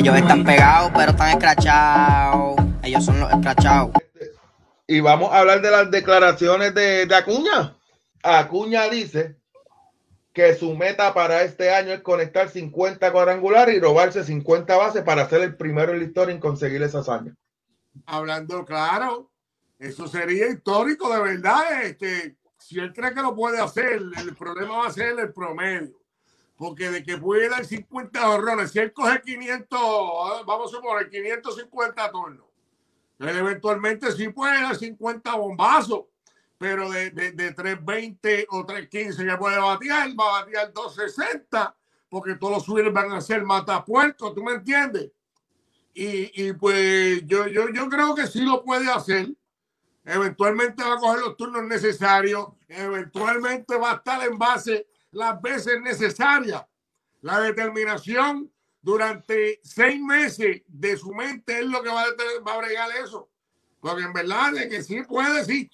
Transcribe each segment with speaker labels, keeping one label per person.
Speaker 1: Ellos están pegados, pero están escrachados. Ellos son los escrachados.
Speaker 2: Y vamos a hablar de las declaraciones de, de Acuña. Acuña dice que su meta para este año es conectar 50 cuadrangulares y robarse 50 bases para ser el primero en la historia en conseguir esas años.
Speaker 3: Hablando claro, eso sería histórico de verdad. Este, si él cree que lo puede hacer, el problema va a ser el promedio. Porque de que puede dar 50 horrores, si él coge 500, vamos a suponer 550 turnos, eventualmente sí puede dar 50 bombazos pero de, de, de 320 o 315 ya puede batear, va a batear 260, porque todos los suyos van a ser matapuertos, ¿tú me entiendes? Y, y, pues yo, yo, yo creo que sí lo puede hacer. Eventualmente va a coger los turnos necesarios, eventualmente va a estar en base las veces necesarias. La determinación durante seis meses de su mente es lo que va a, va bregar eso. Porque en verdad es que sí puede, sí.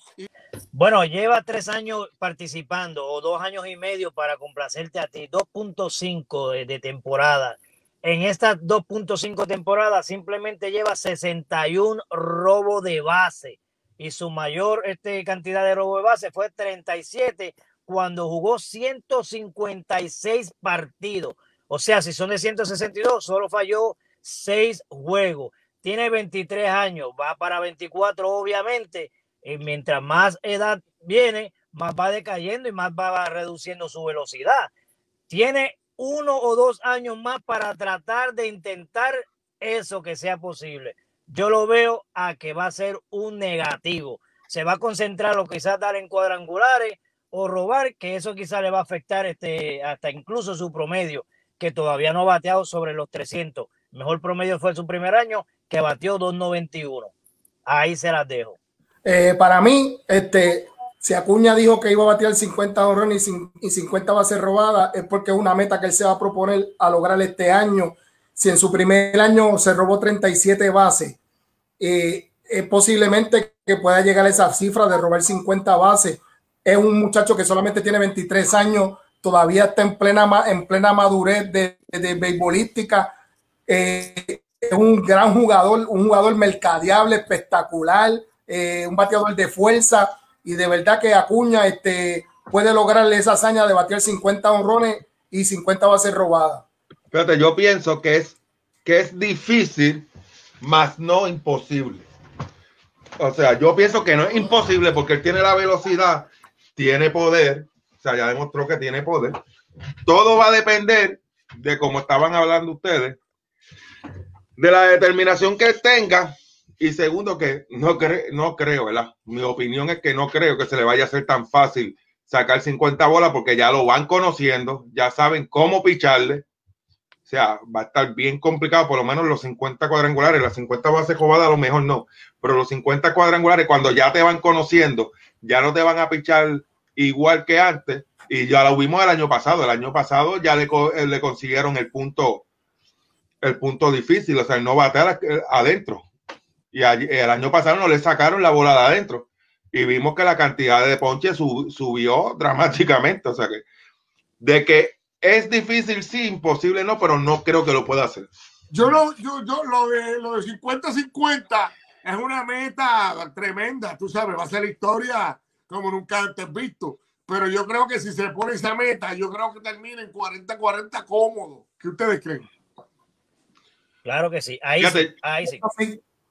Speaker 4: Bueno, lleva tres años participando o dos años y medio para complacerte a ti, 2.5 de, de, temporada. En estas 2.5 temporadas simplemente lleva 61 robos de base y su mayor este, cantidad de robo de base fue 37 cuando jugó 156 partidos. O sea, si son de 162, solo falló 6 juegos. Tiene 23 años, va para 24 obviamente y mientras más edad viene, más va decayendo y más va reduciendo su velocidad. Tiene uno o dos años más para tratar de intentar eso que sea posible. Yo lo veo a que va a ser un negativo. Se va a concentrar o quizás dar en cuadrangulares o robar, que eso quizás le va a afectar este, hasta incluso su promedio, que todavía no ha bateado sobre los 300. Mejor promedio fue su primer año, que batió 291. Ahí se las dejo.
Speaker 5: Eh, para mí, este, si Acuña dijo que iba a batear 50 horrones y 50 va a ser robada, es porque es una meta que él se va a proponer a lograr este año. Si en su primer año se robó 37 bases, eh, es posiblemente que pueda llegar a esa cifra de robar 50 bases. Es un muchacho que solamente tiene 23 años, todavía está en plena, en plena madurez de, de, beisbolística. Eh, es un gran jugador, un jugador mercadeable, espectacular eh, un bateador de fuerza y de verdad que Acuña este, puede lograrle esa hazaña de batear 50 honrones y 50 bases robadas.
Speaker 2: Fíjate, yo pienso que es, que es difícil, más no imposible. O sea, yo pienso que no es imposible porque él tiene la velocidad, tiene poder, o sea, ya demostró que tiene poder. Todo va a depender de cómo estaban hablando ustedes, de la determinación que tenga y segundo, que no, cre no creo, ¿verdad? Mi opinión es que no creo que se le vaya a hacer tan fácil sacar 50 bolas porque ya lo van conociendo, ya saben cómo picharle. O sea, va a estar bien complicado, por lo menos los 50 cuadrangulares, las 50 bases cobadas a lo mejor no, pero los 50 cuadrangulares cuando ya te van conociendo, ya no te van a pichar igual que antes. Y ya lo vimos el año pasado, el año pasado ya le, le consiguieron el punto, el punto difícil, o sea, no batear adentro. Y el año pasado no le sacaron la bola de adentro. Y vimos que la cantidad de ponche sub, subió dramáticamente. O sea que, de que es difícil, sí, imposible no, pero no creo que lo pueda hacer.
Speaker 3: Yo lo, yo, yo lo de lo de 50-50 es una meta tremenda, tú sabes, va a ser historia como nunca antes visto. Pero yo creo que si se pone esa meta, yo creo que termina en 40-40 cómodo. ¿Qué ustedes creen?
Speaker 4: Claro que sí. Ahí sí. Ahí sí.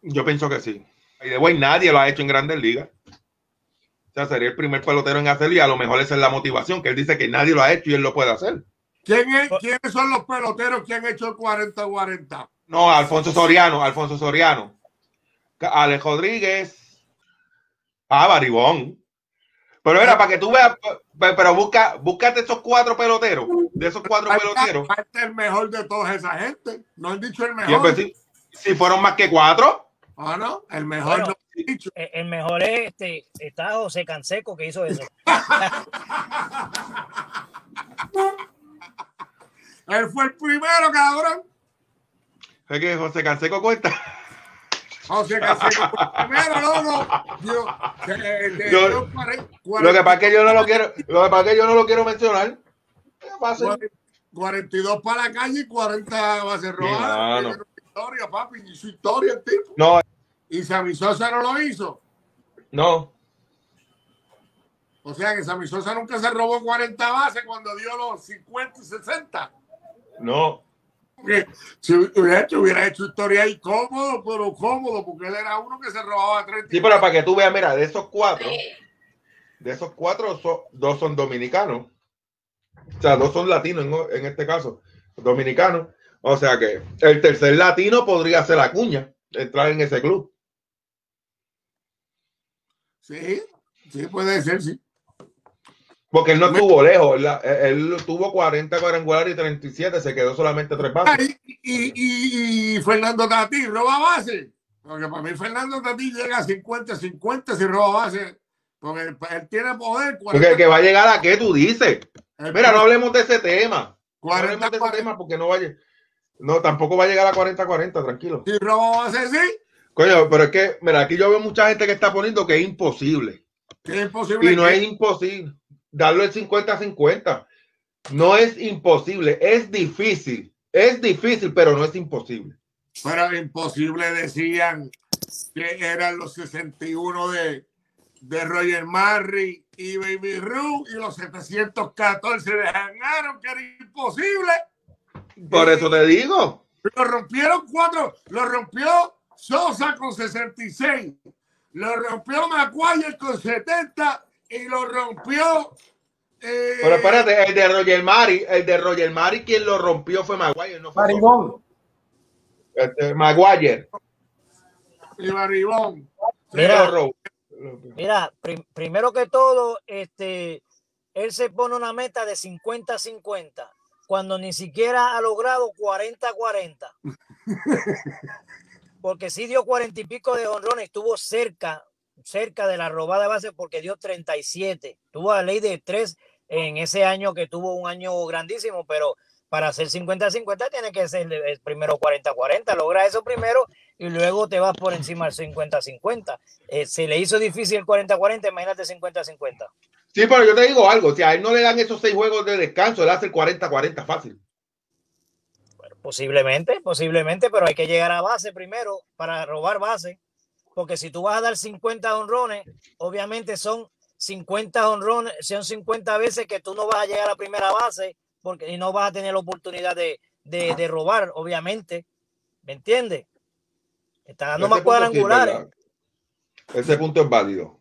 Speaker 2: Yo pienso que sí. Y de güey, nadie lo ha hecho en grandes ligas. O sea, sería el primer pelotero en hacerlo y a lo mejor esa es la motivación, que él dice que nadie lo ha hecho y él lo puede hacer.
Speaker 3: ¿Quién es, ¿Quiénes son los peloteros que han hecho el 40-40?
Speaker 2: No, Alfonso Soriano, Alfonso Soriano. Alex Rodríguez. Ah, Baribón. Pero era para que tú veas, pero busca, búscate esos cuatro peloteros, de esos cuatro
Speaker 3: Falta,
Speaker 2: peloteros.
Speaker 3: Falta el mejor de toda esa gente. No han dicho el mejor.
Speaker 2: Si, si fueron más que cuatro.
Speaker 3: Ah, no, el mejor bueno, no
Speaker 4: dicho. El mejor es este, está José Canseco que hizo eso.
Speaker 3: Él fue el primero, cabrón.
Speaker 2: Es que José Canseco cuenta.
Speaker 3: José Canseco fue el primero, loco. Yo, de, de,
Speaker 2: yo, yo, 40, lo que pasa es que yo no lo quiero, lo que pasa es que yo no lo quiero mencionar.
Speaker 3: 42 para la calle y 40 va a ser robar. historia, papi, hizo historia el tipo.
Speaker 2: No,
Speaker 3: Y Sammy Sosa no lo hizo.
Speaker 2: no.
Speaker 3: O sea que Sammy Sosa nunca se robó 40 bases cuando dio los 50 y 60.
Speaker 2: No.
Speaker 3: Porque si hubiera hecho, hubiera hecho historia ahí cómodo, pero cómodo, porque él era uno que se robaba 30.
Speaker 2: Sí, pero para que tú veas, mira, de esos cuatro, de esos cuatro, so- dos son dominicanos. O sea, dos son latinos en, en este caso, dominicanos. O sea que el tercer latino podría ser Acuña, entrar en ese club.
Speaker 3: Sí, sí, puede ser, sí.
Speaker 2: Porque él no estuvo lejos. la- él tuvo 40 cuadrangulares y 37, se quedó solamente tres
Speaker 3: Ah,
Speaker 2: bases.
Speaker 3: y, y, y- Fernando Tatí roba base. Porque para mí Fernando Tatí llega a 50-50 si roba base. Porque él, él tiene poder.
Speaker 2: Porque el que va a llegar a qué tú dices. Mira, no hablemos de ese tema. No
Speaker 3: 40,
Speaker 2: hablemos de ese
Speaker 3: 40.
Speaker 2: tema porque no vaya. No, tampoco va a llegar a 40-40, tranquilo.
Speaker 3: Si roba base, sí.
Speaker 2: Coño, pero es que, mira, aquí yo veo mucha gente que está poniendo que es imposible.
Speaker 3: Que es imposible.
Speaker 2: Y no
Speaker 3: que-
Speaker 2: es imposible darlo el 50-50. No es imposible, es difícil. Es difícil, pero no es imposible.
Speaker 3: Pero imposible decían que eran los 61 de, de Roger Marry y Baby Ruth y los 714 de Hanaron, que era imposible.
Speaker 2: Por eso te digo.
Speaker 3: Lo rompieron cuatro, lo rompió Sosa con 66, lo rompió Maguire con 70 y lo rompió. eh,
Speaker 2: Pero espérate, el de Roger Mari, el de Roger Mari, quien lo rompió fue Maguire, no fue
Speaker 5: Maribón.
Speaker 2: este, Maguire.
Speaker 3: y Barribón.
Speaker 4: Mira, Mira, prim- primero que todo, este, él se pone una meta de 50-50 cuando ni siquiera ha logrado 40-40. Porque sí dio 40 y pico de honrones, estuvo cerca, cerca de la robada de base porque dio 37. Tuvo la ley de 3 en ese año que tuvo un año grandísimo, pero para hacer 50-50 tiene que ser el- primero 40-40. Logra eso primero y luego te vas por encima del 50-50. Eh, se le hizo difícil el 40-40, imagínate 50-50.
Speaker 2: Sí, pero yo te digo algo, si a él no le dan esos seis juegos de descanso, él hace el 40-40 fácil.
Speaker 4: Bueno, posiblemente, posiblemente, pero hay que llegar a base primero para robar base. Porque si tú vas a dar 50 honrones, obviamente son 50 honrones, son 50 veces que tú no vas a llegar a primera base porque y no vas a tener la oportunidad de, de, de robar, obviamente. ¿Me entiendes? Está dando más
Speaker 2: sí
Speaker 4: cuadrangulares.
Speaker 2: Ese punto es válido.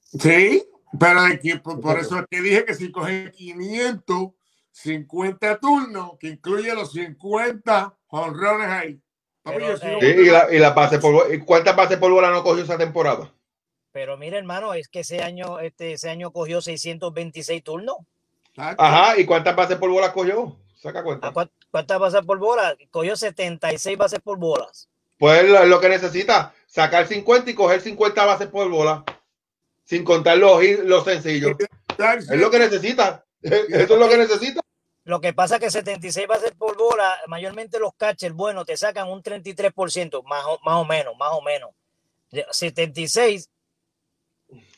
Speaker 3: Sí, pero hay que- por, por eso es que dije que si cogen 550 turnos, que incluye los 50 honrones ahí.
Speaker 4: Pero, eh,
Speaker 2: Sí, y, la, y las bases por bola- ¿y ¿Cuántas bases por bola no cogió esa temporada?
Speaker 4: Pero mira, hermano, es que ese año, este, ese año cogió 626 turnos.
Speaker 2: Ajá, ¿y cuántas bases por bola cogió? Saca cuenta.
Speaker 4: ¿A cuán- ¿Cuántas bases por bola? Cogió 76 bases por bolas.
Speaker 2: Pues lo, lo que necesita, sacar 50 y coger 50 bases por bola, sin contar los, los sencillos. Es lo que necesita. Eso es lo que necesita.
Speaker 4: Lo que pasa es que 76 bases por bola, mayormente los catchers, bueno, te sacan un 33%, más o, más o menos, más o menos. De 76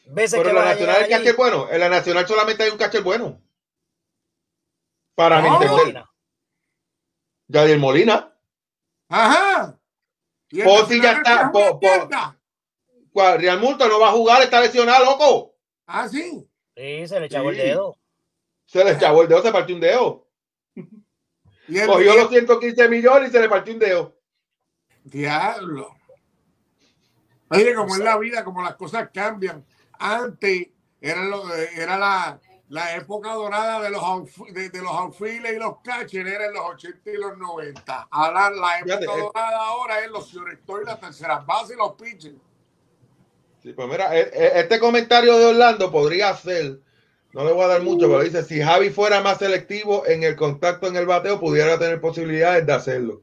Speaker 4: veces
Speaker 2: Pero
Speaker 4: que
Speaker 2: en la nacional el catcher bueno. En la nacional solamente hay un catcher bueno. Para mi
Speaker 3: ¿Cómo?
Speaker 2: entender. Yadier Molina.
Speaker 3: Ajá. Y el
Speaker 2: Pozzi ya está,
Speaker 3: es
Speaker 2: po- Real Multa no va a jugar, está lesionado, loco.
Speaker 3: Ah, sí.
Speaker 4: sí, se le echaba el
Speaker 2: Sí.
Speaker 4: dedo.
Speaker 2: Se le echabó el dedo, se partió un dedo.
Speaker 3: El,
Speaker 2: Cogió los 115 millones y se le partió un dedo.
Speaker 3: Diablo. Oye, como es la vida, como las cosas cambian. Antes era, lo- era la, la época dorada de los, de, de los outfielders y los catchers, era en los 80 y los 90. Ahora la época
Speaker 2: Fíjate, eh.
Speaker 3: dorada ahora es los shortstop y las terceras bases y los pitchers.
Speaker 2: Sí, pues mira, e- e- este comentario de Orlando podría ser, no le voy a dar mucho, pero dice, si Javi fuera más selectivo en el contacto en el bateo, pudiera tener posibilidades de hacerlo.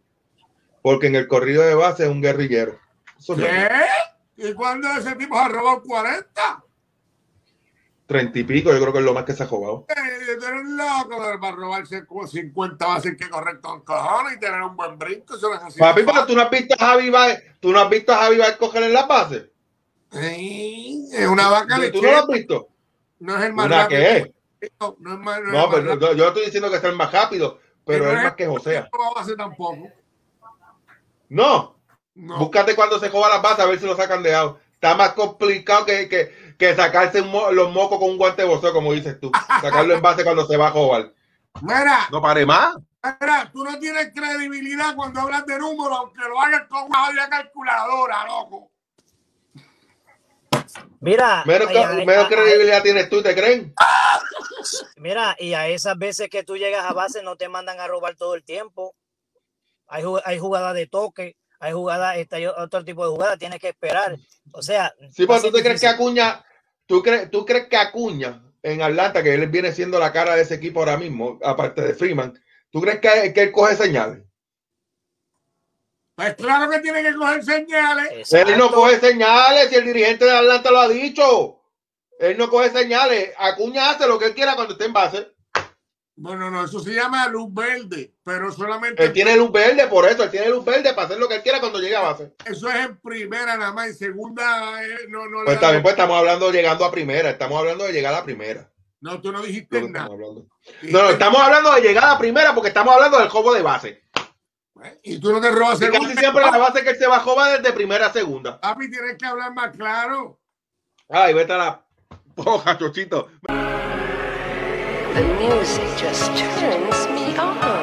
Speaker 2: Porque en el corrido de base es un guerrillero. Eso.
Speaker 3: ¿Qué? ¿Y cuándo ese tipo se ha robado 40?
Speaker 2: Treinta y pico, yo creo que es lo más que se ha jugado.
Speaker 3: Eh, eres loco para robarse como 50 bases que correr con cojones y tener un buen brinco. Eso
Speaker 2: Papi, pero tú no has visto a Javi Baez, tú no has visto a Javi Baez coger en las bases.
Speaker 3: Sí, es una vaca
Speaker 2: ¿Tú,
Speaker 3: lechera.
Speaker 2: tú no lo has visto?
Speaker 3: No es el más
Speaker 2: ¿Una
Speaker 3: rápido.
Speaker 2: qué?
Speaker 3: No es más, no es
Speaker 2: No,
Speaker 3: más
Speaker 2: pero
Speaker 3: rápido.
Speaker 2: yo, yo estoy diciendo que es el más rápido, pero es más que José.
Speaker 3: No va a ser tampoco.
Speaker 2: No,
Speaker 3: No.
Speaker 2: búscate cuando se joba las bases a ver si lo sacan de out. Está más complicado que, que, que sacarse mo- los mocos con un guante de boxeo, como dices tú. Sacarlo en base cuando se va a jobar.
Speaker 3: Mira,
Speaker 2: No pare más.
Speaker 3: mira, tú no tienes credibilidad cuando hablas de números, aunque lo hagas con una calculadora, loco.
Speaker 4: Mira,
Speaker 2: Menos,
Speaker 4: a-
Speaker 2: menos
Speaker 4: a-
Speaker 2: credibilidad tienes tú, ¿te creen?
Speaker 4: Mira, y a esas veces que tú llegas a base no te mandan a robar todo el tiempo. Hay, hay jugadas de toque, hay jugadas, este, hay otro tipo de jugadas, tienes que esperar. O sea,
Speaker 2: Sí, pues tú te crees que. Acuña, tú crees, tú crees que Acuña en Atlanta, que él viene siendo la cara de ese equipo ahora mismo, aparte de Freeman, ¿tú crees que, que él coge señales?
Speaker 3: Pues claro que tiene que coger señales.
Speaker 4: Exacto.
Speaker 2: Él no coge señales, si el dirigente de Atlanta lo ha dicho. Él no coge señales. Acuña hace lo que él quiera cuando esté en base.
Speaker 3: Bueno, no, eso se llama luz verde, pero solamente
Speaker 2: Él tiene luz verde, por eso, él tiene luz verde para hacer lo que él quiera cuando llegue a base.
Speaker 3: eso es en primera nada más, en segunda eh, no, no le
Speaker 2: Pues también pues estamos hablando de llegando a primera, estamos hablando de llegar a primera.
Speaker 3: No, tú no dijiste nada.
Speaker 2: estamos No, no, estamos hablando de llegar a primera porque estamos hablando del juego de base.
Speaker 3: Y tú no te robas
Speaker 2: Y casi siempre la base que él se va a jugar desde primera a segunda.
Speaker 3: Papi, tienes que hablar más claro.
Speaker 2: Ay, vete a la poja, chochito.
Speaker 6: The music just turns me on.